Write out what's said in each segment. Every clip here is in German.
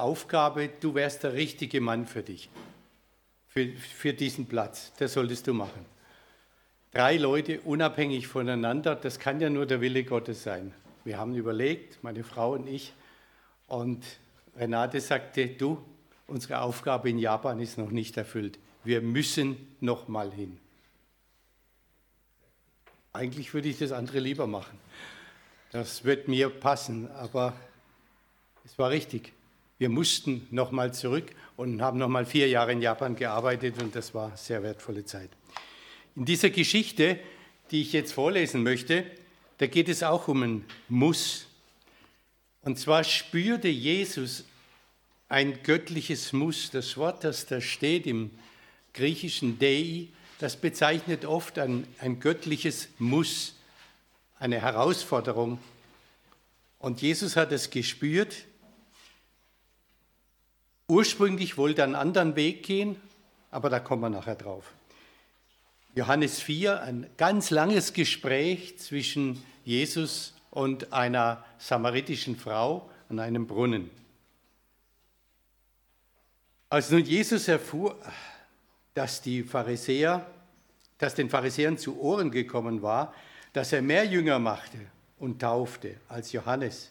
Aufgabe, du wärst der richtige Mann für dich, für, für diesen Platz. Das solltest du machen. Drei Leute unabhängig voneinander, das kann ja nur der Wille Gottes sein. Wir haben überlegt, meine Frau und ich, und Renate sagte, du, unsere Aufgabe in Japan ist noch nicht erfüllt. Wir müssen noch mal hin. Eigentlich würde ich das andere lieber machen. Das wird mir passen, aber es war richtig. Wir mussten noch mal zurück und haben noch mal vier Jahre in Japan gearbeitet und das war sehr wertvolle Zeit. In dieser Geschichte, die ich jetzt vorlesen möchte, da geht es auch um ein Muss. Und zwar spürte Jesus ein göttliches Muss. Das Wort, das da steht im griechischen Dei, das bezeichnet oft ein, ein göttliches Muss, eine Herausforderung. Und Jesus hat es gespürt. Ursprünglich wollte er einen anderen Weg gehen, aber da kommen wir nachher drauf. Johannes 4, ein ganz langes Gespräch zwischen Jesus und einer samaritischen Frau an einem Brunnen. Als nun Jesus erfuhr, dass die Pharisäer, dass den Pharisäern zu Ohren gekommen war, dass er mehr Jünger machte und taufte als Johannes,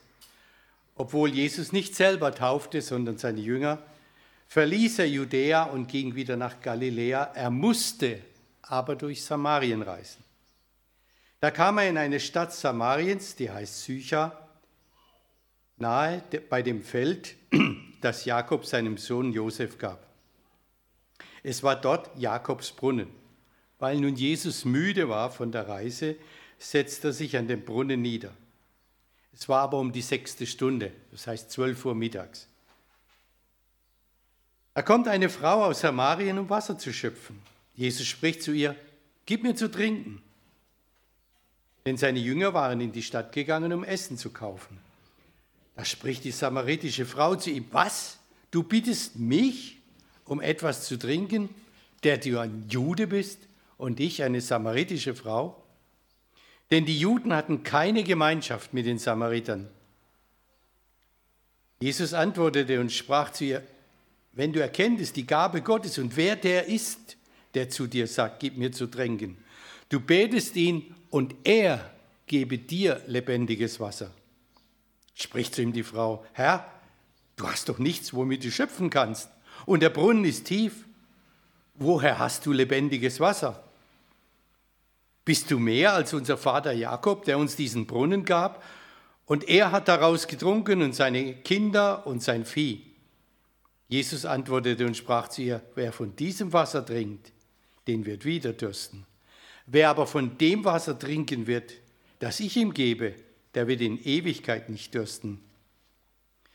obwohl Jesus nicht selber taufte, sondern seine Jünger, verließ er Judäa und ging wieder nach Galiläa. Er musste aber durch Samarien reisen. Da kam er in eine Stadt Samariens, die heißt Sycha, nahe bei dem Feld, das Jakob seinem Sohn Josef gab. Es war dort Jakobs Brunnen. Weil nun Jesus müde war von der Reise, setzte er sich an den Brunnen nieder. Es war aber um die sechste Stunde, das heißt zwölf Uhr mittags. Da kommt eine Frau aus Samarien, um Wasser zu schöpfen. Jesus spricht zu ihr, gib mir zu trinken. Denn seine Jünger waren in die Stadt gegangen, um Essen zu kaufen. Da spricht die samaritische Frau zu ihm, was? Du bittest mich um etwas zu trinken, der du ein Jude bist und ich eine samaritische Frau? Denn die Juden hatten keine Gemeinschaft mit den Samaritern. Jesus antwortete und sprach zu ihr, wenn du erkenntest die Gabe Gottes und wer der ist, der zu dir sagt, gib mir zu trinken, du betest ihn und er gebe dir lebendiges Wasser. Spricht zu ihm die Frau, Herr, du hast doch nichts, womit du schöpfen kannst. Und der Brunnen ist tief. Woher hast du lebendiges Wasser? Bist du mehr als unser Vater Jakob, der uns diesen Brunnen gab? Und er hat daraus getrunken und seine Kinder und sein Vieh. Jesus antwortete und sprach zu ihr, wer von diesem Wasser trinkt, den wird wieder dürsten. Wer aber von dem Wasser trinken wird, das ich ihm gebe, der wird in Ewigkeit nicht dürsten,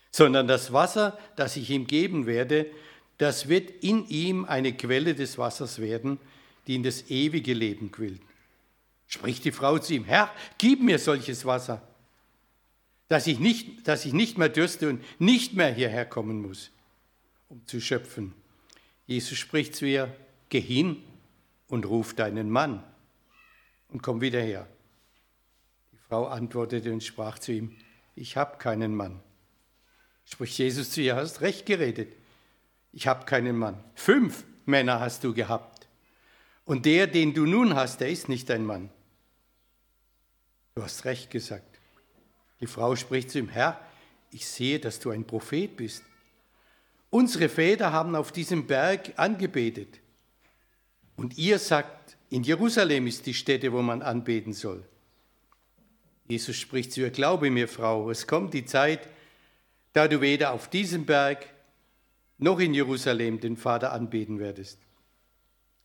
sondern das Wasser, das ich ihm geben werde, das wird in ihm eine Quelle des Wassers werden, die in das ewige Leben quillt. Spricht die Frau zu ihm, Herr, gib mir solches Wasser, dass ich nicht, dass ich nicht mehr dürste und nicht mehr hierher kommen muss, um zu schöpfen. Jesus spricht zu ihr, geh hin und ruf deinen Mann und komm wieder her. Frau antwortete und sprach zu ihm, ich habe keinen Mann. Spricht Jesus zu ihr, hast recht geredet. Ich habe keinen Mann. Fünf Männer hast du gehabt. Und der, den du nun hast, der ist nicht dein Mann. Du hast recht gesagt. Die Frau spricht zu ihm, Herr, ich sehe, dass du ein Prophet bist. Unsere Väter haben auf diesem Berg angebetet. Und ihr sagt, in Jerusalem ist die Stätte, wo man anbeten soll. Jesus spricht zu ihr, glaube mir, Frau, es kommt die Zeit, da du weder auf diesem Berg noch in Jerusalem den Vater anbeten werdest.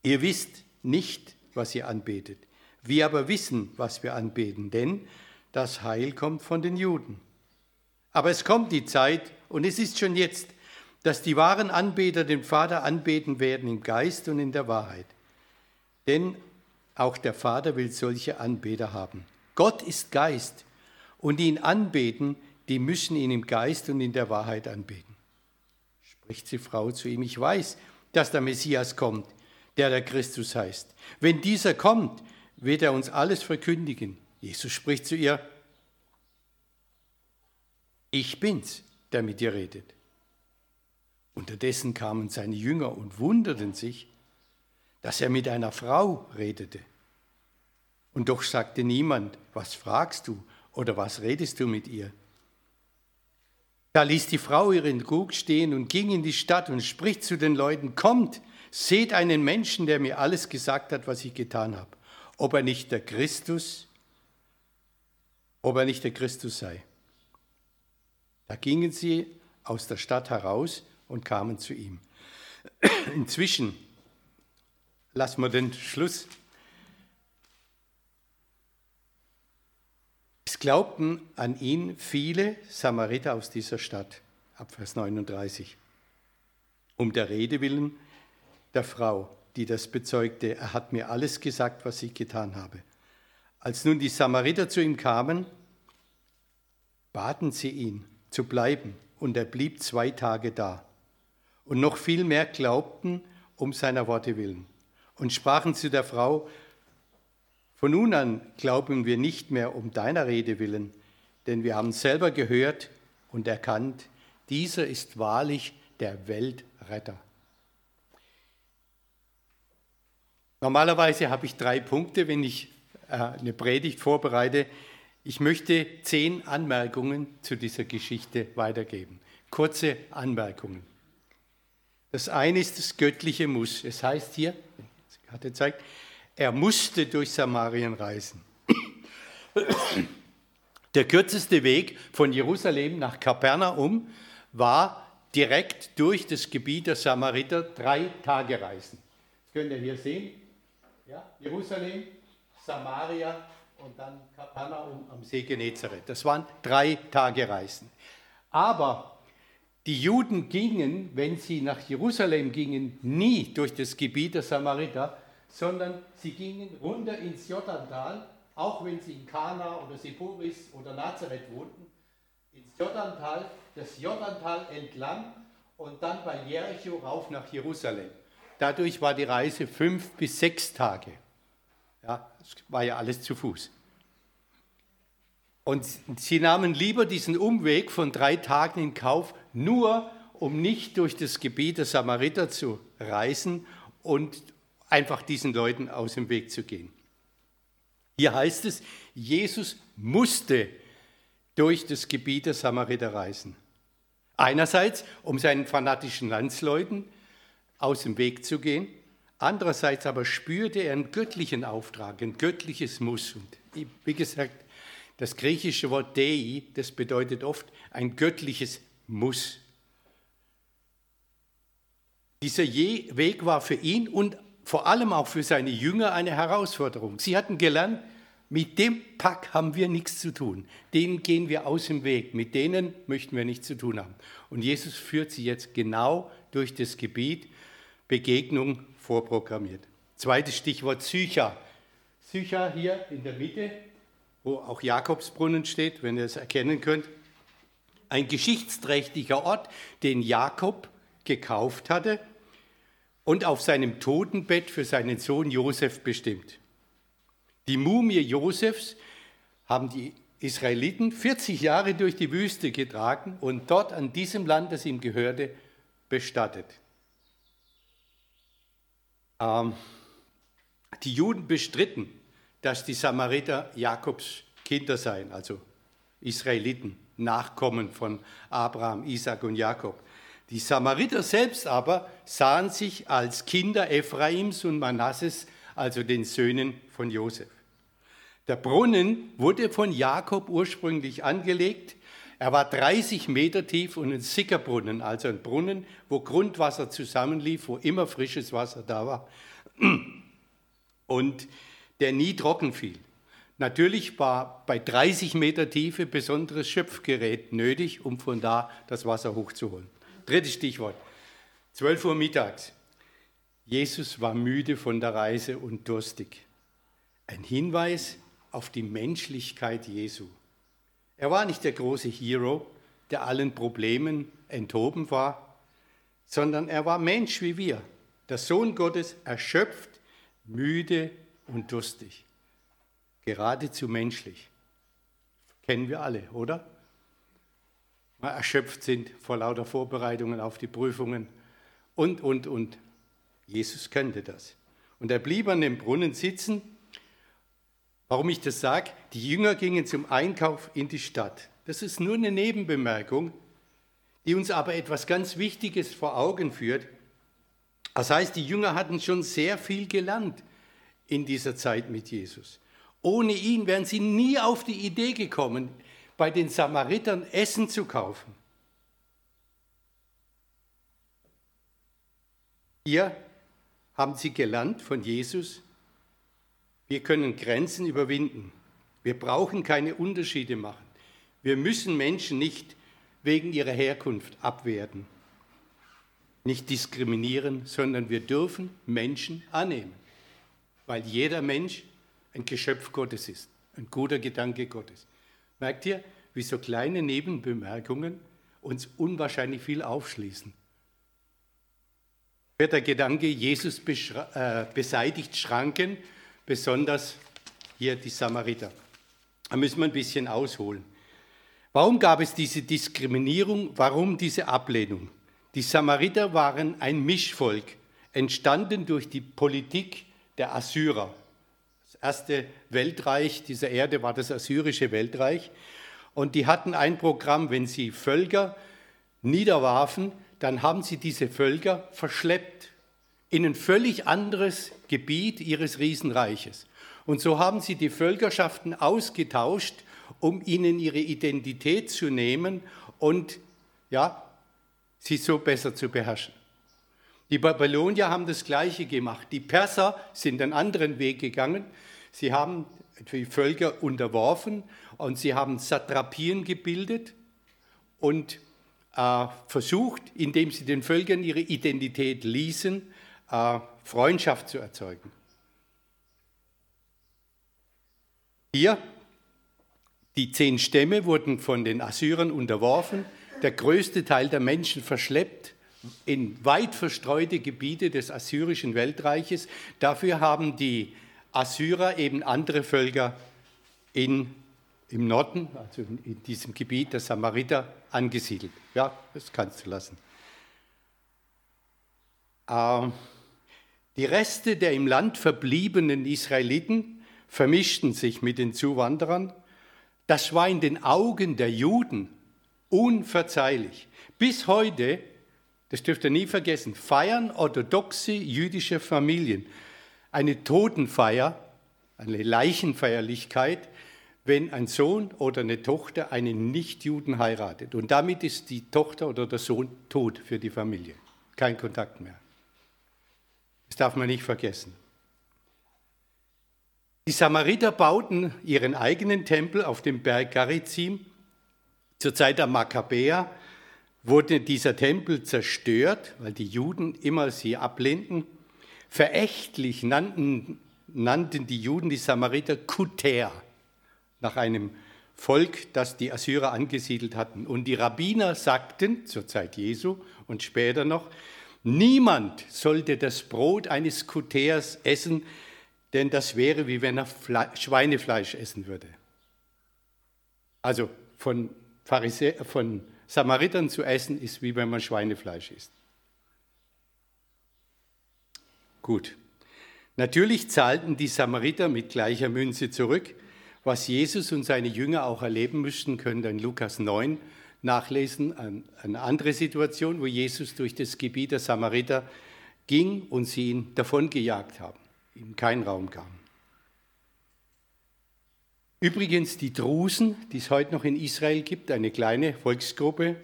Ihr wisst nicht, was ihr anbetet. Wir aber wissen, was wir anbeten, denn das Heil kommt von den Juden. Aber es kommt die Zeit, und es ist schon jetzt, dass die wahren Anbeter den Vater anbeten werden im Geist und in der Wahrheit. Denn auch der Vater will solche Anbeter haben. Gott ist Geist und ihn anbeten, die müssen ihn im Geist und in der Wahrheit anbeten. Spricht die Frau zu ihm, ich weiß, dass der Messias kommt, der der Christus heißt. Wenn dieser kommt, wird er uns alles verkündigen. Jesus spricht zu ihr, ich bin's, der mit dir redet. Unterdessen kamen seine Jünger und wunderten sich, dass er mit einer Frau redete. Und doch sagte niemand, was fragst du oder was redest du mit ihr? Da ließ die Frau ihren Krug stehen und ging in die Stadt und spricht zu den Leuten, kommt, seht einen Menschen, der mir alles gesagt hat, was ich getan habe, ob er nicht der Christus, ob er nicht der Christus sei. Da gingen sie aus der Stadt heraus und kamen zu ihm. Inzwischen lassen wir den Schluss. Es glaubten an ihn viele Samariter aus dieser Stadt, ab Vers 39, um der Rede willen der Frau, die das bezeugte, er hat mir alles gesagt, was ich getan habe. Als nun die Samariter zu ihm kamen, baten sie ihn zu bleiben, und er blieb zwei Tage da und noch viel mehr glaubten um seiner Worte willen und sprachen zu der Frau, von nun an glauben wir nicht mehr um deiner Rede willen, denn wir haben selber gehört und erkannt, dieser ist wahrlich der Weltretter. Normalerweise habe ich drei Punkte, wenn ich äh, eine Predigt vorbereite. Ich möchte zehn Anmerkungen zu dieser Geschichte weitergeben. Kurze Anmerkungen. Das eine ist das göttliche Muss. Es heißt hier, hat er zeigt, er musste durch Samarien reisen. Der kürzeste Weg von Jerusalem nach Kapernaum war direkt durch das Gebiet der Samariter drei Tage reisen. Das könnt ihr hier sehen. Ja, Jerusalem, Samaria und dann Kapernaum am See Genezareth. Das waren drei Tage Reisen. Aber die Juden gingen, wenn sie nach Jerusalem gingen, nie durch das Gebiet der Samariter, sondern sie gingen runter ins Jordantal, auch wenn sie in Kana oder Sepuris oder Nazareth wohnten, ins Jordantal, das Jordantal entlang und dann bei Jericho rauf nach Jerusalem. Dadurch war die Reise fünf bis sechs Tage. Ja, das war ja alles zu Fuß. Und sie nahmen lieber diesen Umweg von drei Tagen in Kauf, nur um nicht durch das Gebiet der Samariter zu reisen und einfach diesen Leuten aus dem Weg zu gehen. Hier heißt es, Jesus musste durch das Gebiet der Samariter reisen. Einerseits, um seinen fanatischen Landsleuten aus dem Weg zu gehen, andererseits aber spürte er einen göttlichen Auftrag, ein göttliches Muss. Und wie gesagt, das griechische Wort Dei, das bedeutet oft ein göttliches Muss. Dieser Weg war für ihn und vor allem auch für seine Jünger eine Herausforderung. Sie hatten gelernt, mit dem Pack haben wir nichts zu tun. Denen gehen wir aus dem Weg. Mit denen möchten wir nichts zu tun haben. Und Jesus führt sie jetzt genau durch das Gebiet, Begegnung vorprogrammiert. Zweites Stichwort Psycha. Psycha hier in der Mitte wo auch Jakobsbrunnen steht, wenn ihr es erkennen könnt. Ein geschichtsträchtiger Ort, den Jakob gekauft hatte und auf seinem Totenbett für seinen Sohn Josef bestimmt. Die Mumie Josefs haben die Israeliten 40 Jahre durch die Wüste getragen und dort an diesem Land, das ihm gehörte, bestattet. Ähm, die Juden bestritten, dass die Samariter Jakobs Kinder seien, also Israeliten, Nachkommen von Abraham, Isaac und Jakob. Die Samariter selbst aber sahen sich als Kinder Ephraims und Manasses, also den Söhnen von Josef. Der Brunnen wurde von Jakob ursprünglich angelegt. Er war 30 Meter tief und ein Sickerbrunnen, also ein Brunnen, wo Grundwasser zusammenlief, wo immer frisches Wasser da war. Und der nie trocken fiel. Natürlich war bei 30 Meter Tiefe besonderes Schöpfgerät nötig, um von da das Wasser hochzuholen. Drittes Stichwort. 12 Uhr mittags. Jesus war müde von der Reise und durstig. Ein Hinweis auf die Menschlichkeit Jesu. Er war nicht der große Hero, der allen Problemen enthoben war, sondern er war Mensch wie wir, der Sohn Gottes, erschöpft, müde und durstig. Geradezu menschlich. Kennen wir alle, oder? erschöpft sind vor lauter Vorbereitungen auf die Prüfungen und, und, und. Jesus kannte das. Und er blieb an dem Brunnen sitzen. Warum ich das sage? Die Jünger gingen zum Einkauf in die Stadt. Das ist nur eine Nebenbemerkung, die uns aber etwas ganz Wichtiges vor Augen führt. Das heißt, die Jünger hatten schon sehr viel gelernt in dieser Zeit mit Jesus. Ohne ihn wären sie nie auf die Idee gekommen, bei den Samaritern Essen zu kaufen. Hier haben sie gelernt von Jesus, wir können Grenzen überwinden. Wir brauchen keine Unterschiede machen. Wir müssen Menschen nicht wegen ihrer Herkunft abwerten, nicht diskriminieren, sondern wir dürfen Menschen annehmen, weil jeder Mensch ein Geschöpf Gottes ist, ein guter Gedanke Gottes. Merkt ihr, wie so kleine Nebenbemerkungen uns unwahrscheinlich viel aufschließen? Vierter Gedanke, Jesus äh, beseitigt Schranken, besonders hier die Samariter. Da müssen wir ein bisschen ausholen. Warum gab es diese Diskriminierung? Warum diese Ablehnung? Die Samariter waren ein Mischvolk, entstanden durch die Politik der Assyrer. Das erste Weltreich dieser Erde war das assyrische Weltreich. Und die hatten ein Programm, wenn sie Völker niederwarfen, dann haben sie diese Völker verschleppt in ein völlig anderes Gebiet ihres Riesenreiches. Und so haben sie die Völkerschaften ausgetauscht um ihnen ihre Identität zu nehmen und ja, sie so besser zu beherrschen. Die Babylonier haben das Gleiche gemacht. Die Perser sind einen anderen Weg gegangen. Sie haben die Völker unterworfen und sie haben Satrapien gebildet und äh, versucht, indem sie den Völkern ihre Identität ließen, Freundschaft zu erzeugen. Hier die zehn Stämme wurden von den Assyrern unterworfen, der größte Teil der Menschen verschleppt in weit verstreute Gebiete des assyrischen Weltreiches. Dafür haben die Assyrer eben andere Völker in, im Norden, also in diesem Gebiet der Samariter, angesiedelt. Ja, das kannst du lassen. Ähm, die Reste der im Land verbliebenen Israeliten vermischten sich mit den Zuwanderern das war in den Augen der Juden unverzeihlich. Bis heute, das dürft ihr nie vergessen, feiern orthodoxe jüdische Familien eine Totenfeier, eine Leichenfeierlichkeit, wenn ein Sohn oder eine Tochter einen Nichtjuden heiratet. Und damit ist die Tochter oder der Sohn tot für die Familie. Kein Kontakt mehr. Das darf man nicht vergessen. Die Samariter bauten ihren eigenen Tempel auf dem Berg Garizim. Zur Zeit der Makkabäer wurde dieser Tempel zerstört, weil die Juden immer sie ablehnten. Verächtlich nannten, nannten die Juden die Samariter Kuter, nach einem Volk, das die Assyrer angesiedelt hatten. Und die Rabbiner sagten zur Zeit Jesu und später noch, niemand sollte das Brot eines Kuters essen, denn das wäre wie wenn er Fle Schweinefleisch essen würde. Also von, Pharisä von Samaritern zu essen ist wie wenn man Schweinefleisch isst. Gut. Natürlich zahlten die Samariter mit gleicher Münze zurück. Was Jesus und seine Jünger auch erleben müssten, könnt ihr in Lukas 9 nachlesen. Eine andere Situation, wo Jesus durch das Gebiet der Samariter ging und sie ihn davongejagt haben ihm keinen Raum gaben. Übrigens die Drusen, die es heute noch in Israel gibt, eine kleine Volksgruppe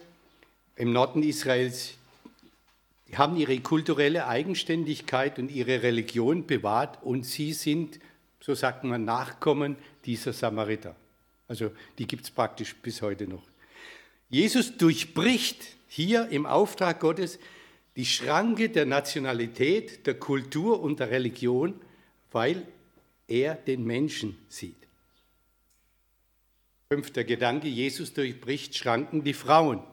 im Norden Israels, die haben ihre kulturelle Eigenständigkeit und ihre Religion bewahrt und sie sind, so sagt man, Nachkommen dieser Samariter. Also die gibt es praktisch bis heute noch. Jesus durchbricht hier im Auftrag Gottes die Schranke der Nationalität, der Kultur und der Religion, weil er den Menschen sieht. Fünfter Gedanke, Jesus durchbricht Schranken, die Frauen.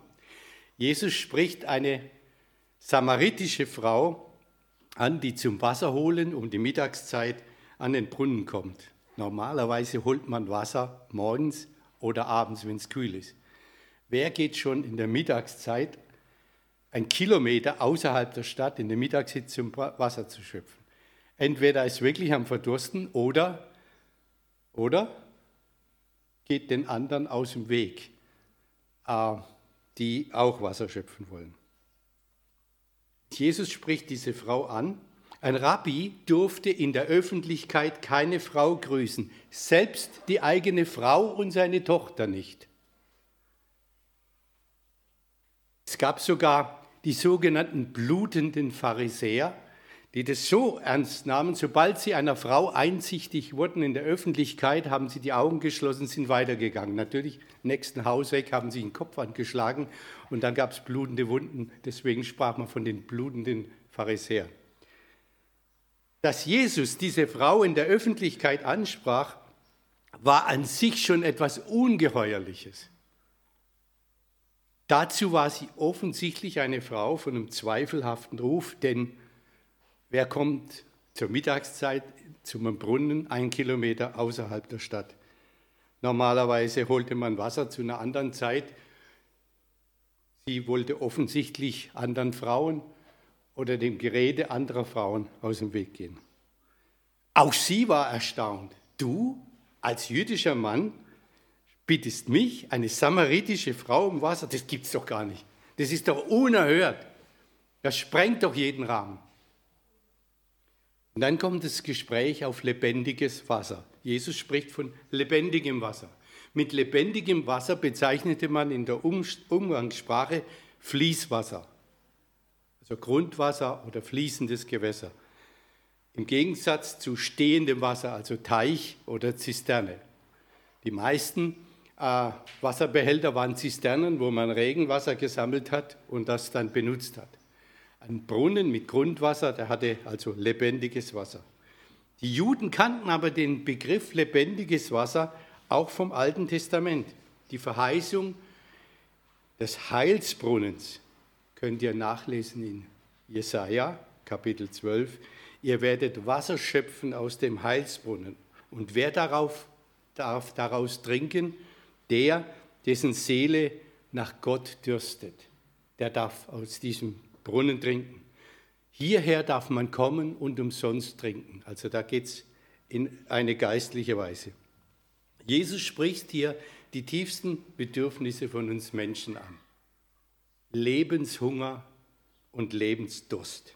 Jesus spricht eine samaritische Frau an, die zum Wasser holen um die Mittagszeit an den Brunnen kommt. Normalerweise holt man Wasser morgens oder abends, wenn es kühl ist. Wer geht schon in der Mittagszeit ein Kilometer außerhalb der Stadt in der Mittagshitze, um Wasser zu schöpfen? Entweder ist wirklich am Verdursten oder, oder geht den anderen aus dem Weg, äh, die auch Wasser schöpfen wollen. Jesus spricht diese Frau an. Ein Rabbi durfte in der Öffentlichkeit keine Frau grüßen, selbst die eigene Frau und seine Tochter nicht. Es gab sogar die sogenannten blutenden Pharisäer, die das so ernst nahmen, sobald sie einer Frau einsichtig wurden in der Öffentlichkeit, haben sie die Augen geschlossen, sind weitergegangen. Natürlich, nächsten Haus weg haben sie den Kopf angeschlagen und dann gab es blutende Wunden. Deswegen sprach man von den blutenden Pharisäern. Dass Jesus diese Frau in der Öffentlichkeit ansprach, war an sich schon etwas Ungeheuerliches. Dazu war sie offensichtlich eine Frau von einem zweifelhaften Ruf, denn Wer kommt zur Mittagszeit zum Brunnen ein Kilometer außerhalb der Stadt? Normalerweise holte man Wasser zu einer anderen Zeit. Sie wollte offensichtlich anderen Frauen oder dem Gerede anderer Frauen aus dem Weg gehen. Auch sie war erstaunt. Du als jüdischer Mann bittest mich, eine samaritische Frau um Wasser? Das gibt's doch gar nicht. Das ist doch unerhört. Das sprengt doch jeden Rahmen. Und dann kommt das Gespräch auf lebendiges Wasser. Jesus spricht von lebendigem Wasser. Mit lebendigem Wasser bezeichnete man in der Umgangssprache Fließwasser, also Grundwasser oder fließendes Gewässer. Im Gegensatz zu stehendem Wasser, also Teich oder Zisterne. Die meisten äh, Wasserbehälter waren Zisternen, wo man Regenwasser gesammelt hat und das dann benutzt hat. Ein Brunnen mit Grundwasser, der hatte also lebendiges Wasser. Die Juden kannten aber den Begriff lebendiges Wasser auch vom Alten Testament. Die Verheißung des Heilsbrunnens könnt ihr nachlesen in Jesaja, Kapitel 12. Ihr werdet Wasser schöpfen aus dem Heilsbrunnen. Und wer darauf darf daraus trinken? Der, dessen Seele nach Gott dürstet. Der darf aus diesem Brunnen trinken. Hierher darf man kommen und umsonst trinken. Also da geht es in eine geistliche Weise. Jesus spricht hier die tiefsten Bedürfnisse von uns Menschen an. Lebenshunger und Lebensdurst.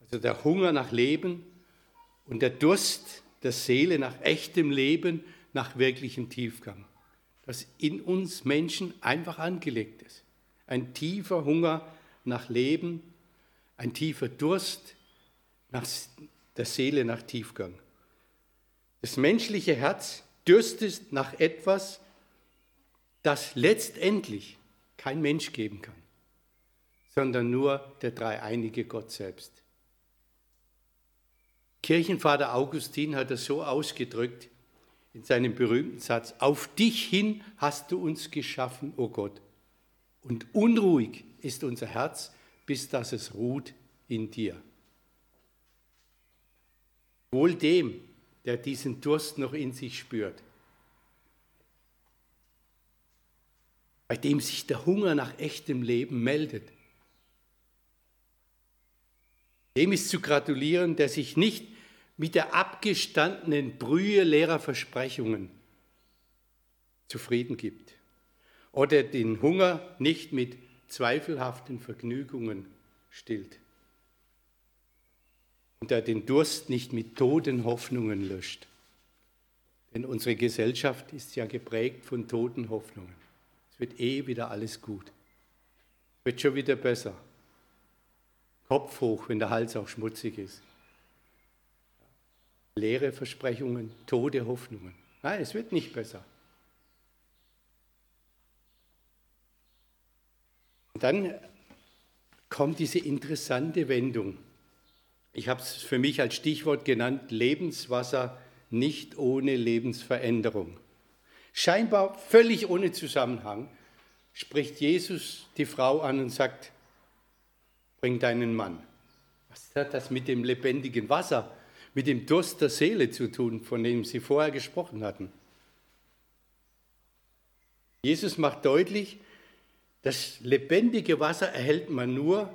Also der Hunger nach Leben und der Durst der Seele nach echtem Leben, nach wirklichem Tiefgang. Das in uns Menschen einfach angelegt ist. Ein tiefer Hunger nach Leben, ein tiefer Durst nach der Seele nach Tiefgang. Das menschliche Herz dürstet nach etwas, das letztendlich kein Mensch geben kann, sondern nur der dreieinige Gott selbst. Kirchenvater Augustin hat das so ausgedrückt in seinem berühmten Satz, auf dich hin hast du uns geschaffen, o oh Gott, und unruhig ist unser Herz, bis dass es ruht in dir. Wohl dem, der diesen Durst noch in sich spürt, bei dem sich der Hunger nach echtem Leben meldet. Dem ist zu gratulieren, der sich nicht mit der abgestandenen Brühe leerer Versprechungen zufrieden gibt oder den Hunger nicht mit zweifelhaften Vergnügungen stillt und der den Durst nicht mit toten Hoffnungen löscht. Denn unsere Gesellschaft ist ja geprägt von toten Hoffnungen. Es wird eh wieder alles gut. Es wird schon wieder besser. Kopf hoch, wenn der Hals auch schmutzig ist. Leere Versprechungen, tote Hoffnungen. Nein, es wird nicht besser. Und dann kommt diese interessante Wendung. Ich habe es für mich als Stichwort genannt, Lebenswasser nicht ohne Lebensveränderung. Scheinbar völlig ohne Zusammenhang spricht Jesus die Frau an und sagt, bring deinen Mann. Was hat das mit dem lebendigen Wasser, mit dem Durst der Seele zu tun, von dem Sie vorher gesprochen hatten? Jesus macht deutlich, Das lebendige Wasser erhält man nur,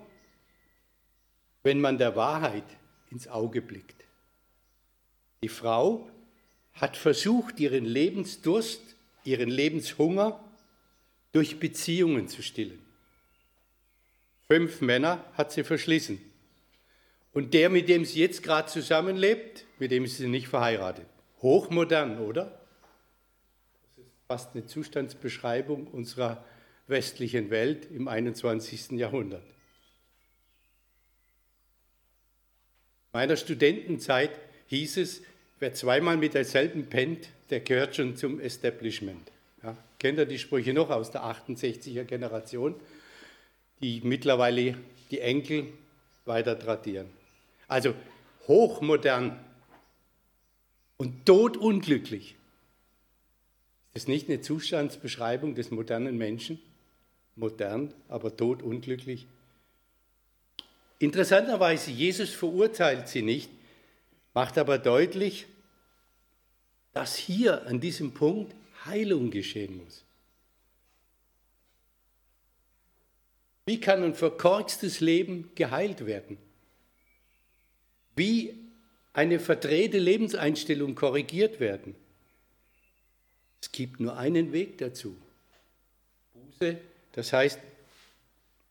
wenn man der Wahrheit ins Auge blickt. Die Frau hat versucht, ihren Lebensdurst, ihren Lebenshunger durch Beziehungen zu stillen. Fünf Männer hat sie verschlissen. Und der, mit dem sie jetzt gerade zusammenlebt, mit dem ist sie nicht verheiratet. Hochmodern, oder? Das ist fast eine Zustandsbeschreibung unserer westlichen Welt im 21. Jahrhundert. In meiner Studentenzeit hieß es, wer zweimal mit derselben pennt, der gehört schon zum Establishment. Ja, kennt ihr die Sprüche noch aus der 68er Generation, die mittlerweile die Enkel weiter tradieren? Also hochmodern und todunglücklich. Ist das nicht eine Zustandsbeschreibung des modernen Menschen? Modern, aber todunglücklich. Interessanterweise, Jesus verurteilt sie nicht, macht aber deutlich, dass hier an diesem Punkt Heilung geschehen muss. Wie kann ein verkorkstes Leben geheilt werden? Wie eine verdrehte Lebenseinstellung korrigiert werden? Es gibt nur einen Weg dazu. Buße, das heißt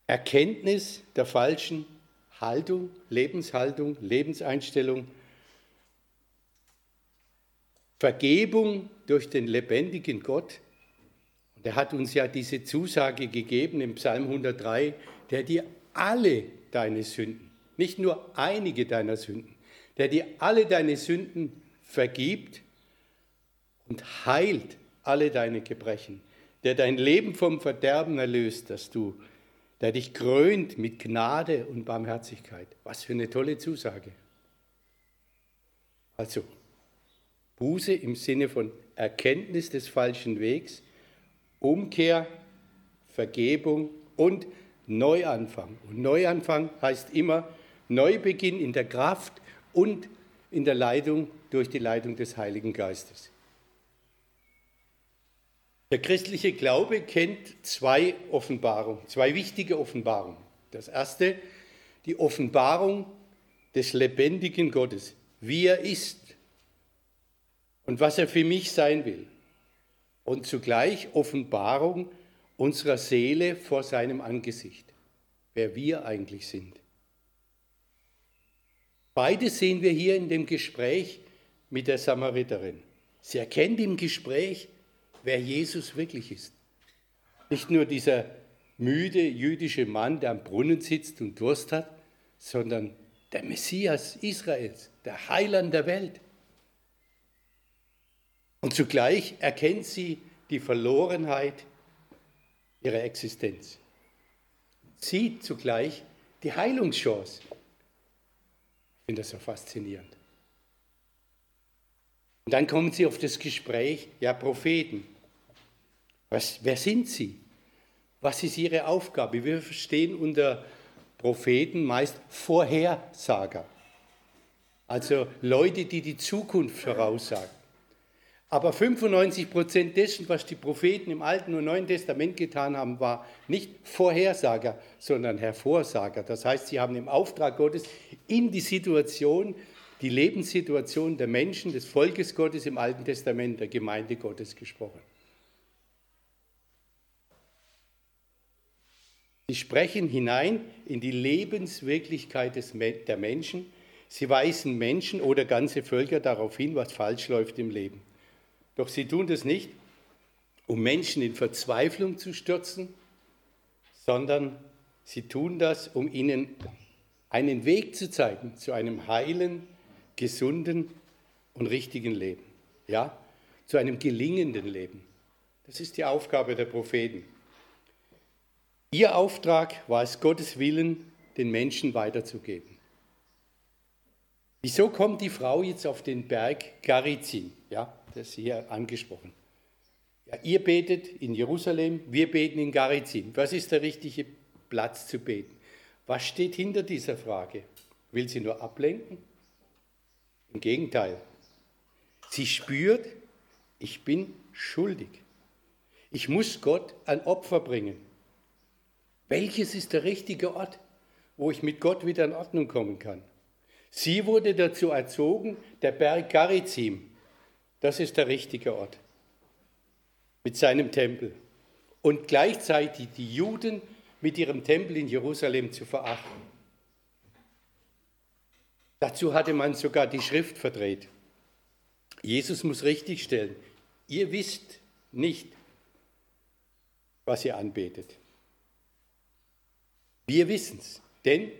Erkenntnis der falschen Haltung, Lebenshaltung, Lebenseinstellung, Vergebung durch den lebendigen Gott. Und er hat uns ja diese Zusage gegeben im Psalm 103, der dir alle deine Sünden, nicht nur einige deiner Sünden, der dir alle deine Sünden vergibt und heilt alle deine Gebrechen, der dein Leben vom Verderben erlöst, dass du der dich krönt mit Gnade und Barmherzigkeit. Was für eine tolle Zusage. Also, Buße im Sinne von Erkenntnis des falschen Wegs, Umkehr, Vergebung und Neuanfang. Und Neuanfang heißt immer Neubeginn in der Kraft und in der Leitung durch die Leitung des Heiligen Geistes. Der christliche Glaube kennt zwei Offenbarungen, zwei wichtige Offenbarungen. Das erste, die Offenbarung des lebendigen Gottes, wie er ist und was er für mich sein will. Und zugleich Offenbarung unserer Seele vor seinem Angesicht, wer wir eigentlich sind. Beides sehen wir hier in dem Gespräch mit der Samariterin. Sie erkennt im Gespräch, wer Jesus wirklich ist. Nicht nur dieser müde jüdische Mann, der am Brunnen sitzt und Durst hat, sondern der Messias Israels, der Heiland der Welt. Und zugleich erkennt sie die Verlorenheit ihrer Existenz. Sieht zugleich die Heilungschance. Ich finde das so faszinierend. Und dann kommen sie auf das Gespräch, ja, Propheten. Was, wer sind sie? Was ist ihre Aufgabe? Wir verstehen unter Propheten meist Vorhersager, also Leute, die die Zukunft voraussagen. Aber 95 Prozent dessen, was die Propheten im Alten und Neuen Testament getan haben, war nicht Vorhersager, sondern Hervorsager. Das heißt, sie haben im Auftrag Gottes in die Situation, die Lebenssituation der Menschen, des Volkes Gottes im Alten Testament, der Gemeinde Gottes gesprochen. Sie sprechen hinein in die Lebenswirklichkeit des, der Menschen. Sie weisen Menschen oder ganze Völker darauf hin, was falsch läuft im Leben. Doch sie tun das nicht, um Menschen in Verzweiflung zu stürzen, sondern sie tun das, um ihnen einen Weg zu zeigen zu einem heilen, gesunden und richtigen Leben. Ja, zu einem gelingenden Leben. Das ist die Aufgabe der Propheten. Ihr Auftrag war es, Gottes Willen den Menschen weiterzugeben. Wieso kommt die Frau jetzt auf den Berg Garizim? Ja, das hier angesprochen. Ja, ihr betet in Jerusalem, wir beten in Garizim. Was ist der richtige Platz zu beten? Was steht hinter dieser Frage? Will sie nur ablenken? Im Gegenteil. Sie spürt, ich bin schuldig. Ich muss Gott ein Opfer bringen. Welches ist der richtige Ort, wo ich mit Gott wieder in Ordnung kommen kann? Sie wurde dazu erzogen, der Berg Garizim, das ist der richtige Ort mit seinem Tempel. Und gleichzeitig die Juden mit ihrem Tempel in Jerusalem zu verachten. Dazu hatte man sogar die Schrift verdreht. Jesus muss richtigstellen, ihr wisst nicht, was ihr anbetet. Wir wissen es, denn,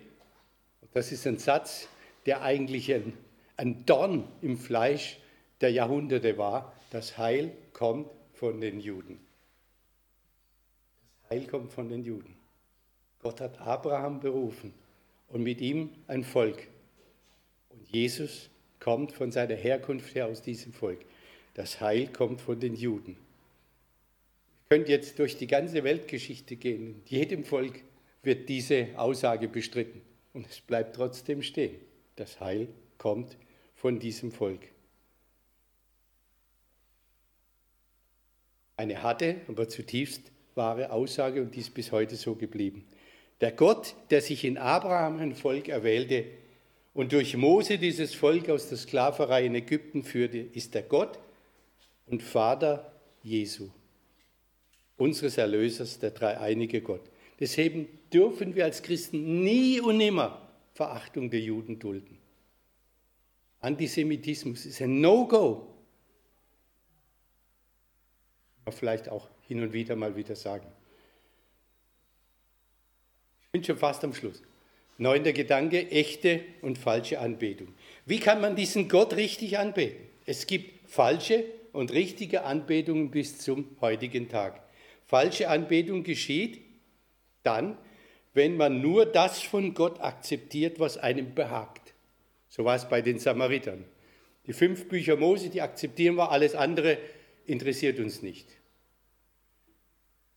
das ist ein Satz, der eigentlich ein, ein Dorn im Fleisch der Jahrhunderte war, das Heil kommt von den Juden. Das Heil kommt von den Juden. Gott hat Abraham berufen und mit ihm ein Volk. Und Jesus kommt von seiner Herkunft her aus diesem Volk. Das Heil kommt von den Juden. Ihr könnt jetzt durch die ganze Weltgeschichte gehen. In jedem Volk wird diese Aussage bestritten. Und es bleibt trotzdem stehen. Das Heil kommt von diesem Volk. Eine harte, aber zutiefst wahre Aussage und die ist bis heute so geblieben. Der Gott, der sich in Abraham ein Volk erwählte und durch Mose dieses Volk aus der Sklaverei in Ägypten führte, ist der Gott und Vater Jesu, unseres Erlösers, der dreieinige Gott. Deswegen dürfen wir als Christen nie und nimmer Verachtung der Juden dulden. Antisemitismus ist ein No-Go. Vielleicht auch hin und wieder mal wieder sagen. Ich bin schon fast am Schluss. Neunter Gedanke, echte und falsche Anbetung. Wie kann man diesen Gott richtig anbeten? Es gibt falsche und richtige Anbetungen bis zum heutigen Tag. Falsche Anbetung geschieht dann, wenn man nur das von Gott akzeptiert, was einem behagt. So war es bei den Samaritern. Die fünf Bücher Mose, die akzeptieren wir, alles andere interessiert uns nicht.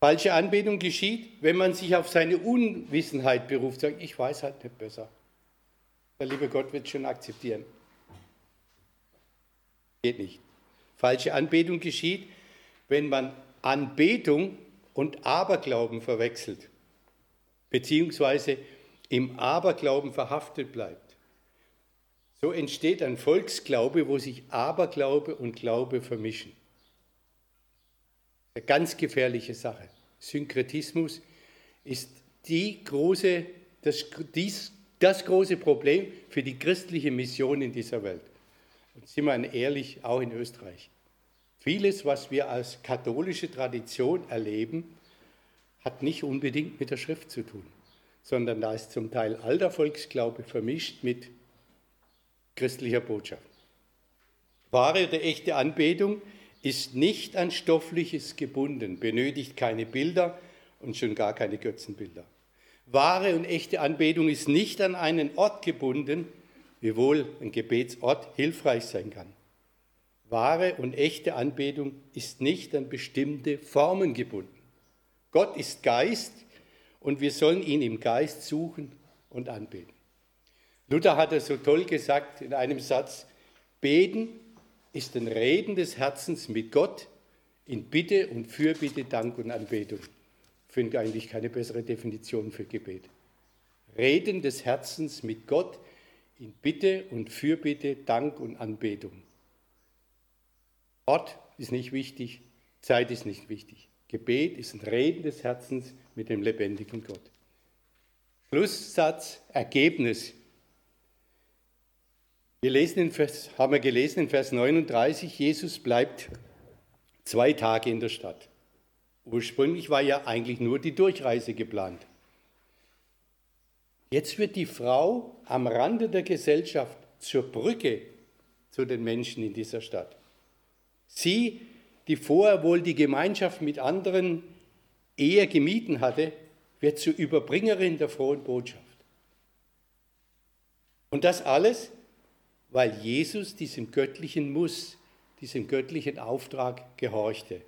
Falsche Anbetung geschieht, wenn man sich auf seine Unwissenheit beruft, sagt, ich weiß halt nicht besser. Der liebe Gott wird schon akzeptieren. Geht nicht. Falsche Anbetung geschieht, wenn man Anbetung und Aberglauben verwechselt, beziehungsweise im Aberglauben verhaftet bleibt. So entsteht ein Volksglaube, wo sich Aberglaube und Glaube vermischen. Eine ganz gefährliche Sache. Synkretismus ist die große, das, dies, das große Problem für die christliche Mission in dieser Welt. Und sind wir ehrlich, auch in Österreich. Vieles, was wir als katholische Tradition erleben, hat nicht unbedingt mit der Schrift zu tun, sondern da ist zum Teil alter Volksglaube vermischt mit christlicher Botschaft. Wahre oder echte Anbetung ist nicht an Stoffliches gebunden, benötigt keine Bilder und schon gar keine Götzenbilder. Wahre und echte Anbetung ist nicht an einen Ort gebunden, wiewohl ein Gebetsort hilfreich sein kann. Wahre und echte Anbetung ist nicht an bestimmte Formen gebunden. Gott ist Geist und wir sollen ihn im Geist suchen und anbeten. Luther hat es so toll gesagt in einem Satz, beten ist ein Reden des Herzens mit Gott in Bitte und Fürbitte, Dank und Anbetung. Ich finde eigentlich keine bessere Definition für Gebet. Reden des Herzens mit Gott in Bitte und Fürbitte, Dank und Anbetung. Ort ist nicht wichtig, Zeit ist nicht wichtig. Gebet ist ein Reden des Herzens mit dem lebendigen Gott. Schlusssatz, Ergebnis. Wir lesen in Vers, haben wir gelesen in Vers 39, Jesus bleibt zwei Tage in der Stadt. Ursprünglich war ja eigentlich nur die Durchreise geplant. Jetzt wird die Frau am Rande der Gesellschaft zur Brücke zu den Menschen in dieser Stadt. Sie, die vorher wohl die Gemeinschaft mit anderen eher gemieden hatte, wird zur Überbringerin der frohen Botschaft. Und das alles weil Jesus diesem göttlichen Muss, diesem göttlichen Auftrag gehorchte.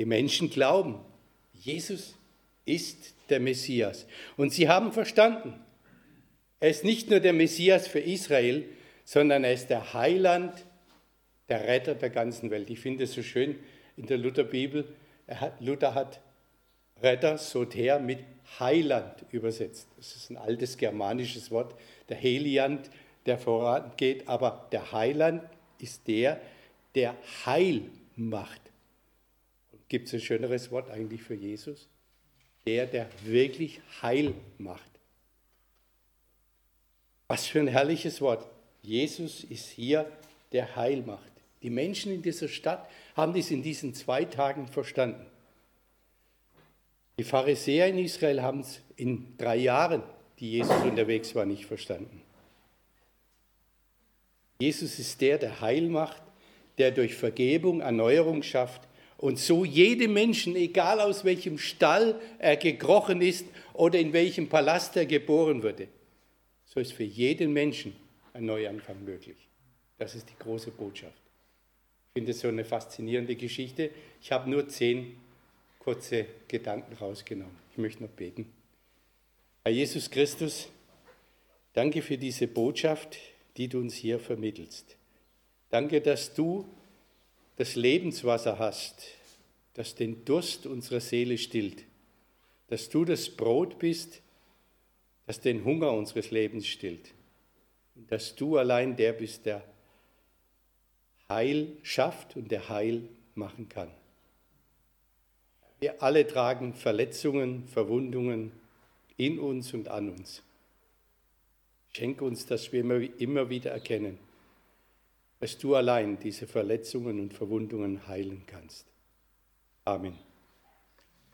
Die Menschen glauben, Jesus ist der Messias. Und sie haben verstanden, er ist nicht nur der Messias für Israel, sondern er ist der Heiland, der Retter der ganzen Welt. Ich finde es so schön in der Lutherbibel. Luther hat Retter, Soter, mit Heiland übersetzt. Das ist ein altes germanisches Wort, der Heliant, der vorangeht, aber der Heiland ist der, der Heil macht. Gibt es ein schöneres Wort eigentlich für Jesus? Der, der wirklich Heil macht. Was für ein herrliches Wort. Jesus ist hier, der Heil macht. Die Menschen in dieser Stadt haben dies in diesen zwei Tagen verstanden. Die Pharisäer in Israel haben es in drei Jahren, die Jesus unterwegs war, nicht verstanden. Jesus ist der, der Heil macht, der durch Vergebung Erneuerung schafft und so jedem Menschen, egal aus welchem Stall er gekrochen ist oder in welchem Palast er geboren wurde, so ist für jeden Menschen ein Neuanfang möglich. Das ist die große Botschaft. Ich finde es so eine faszinierende Geschichte. Ich habe nur zehn kurze Gedanken rausgenommen. Ich möchte noch beten. Herr Jesus Christus, danke für diese Botschaft, die du uns hier vermittelst. Danke, dass du das Lebenswasser hast, das den Durst unserer Seele stillt, dass du das Brot bist, das den Hunger unseres Lebens stillt und dass du allein der bist, der Heil schafft und der Heil machen kann. Wir alle tragen Verletzungen, Verwundungen in uns und an uns. Schenke uns, dass wir immer wieder erkennen, dass du allein diese Verletzungen und Verwundungen heilen kannst. Amen.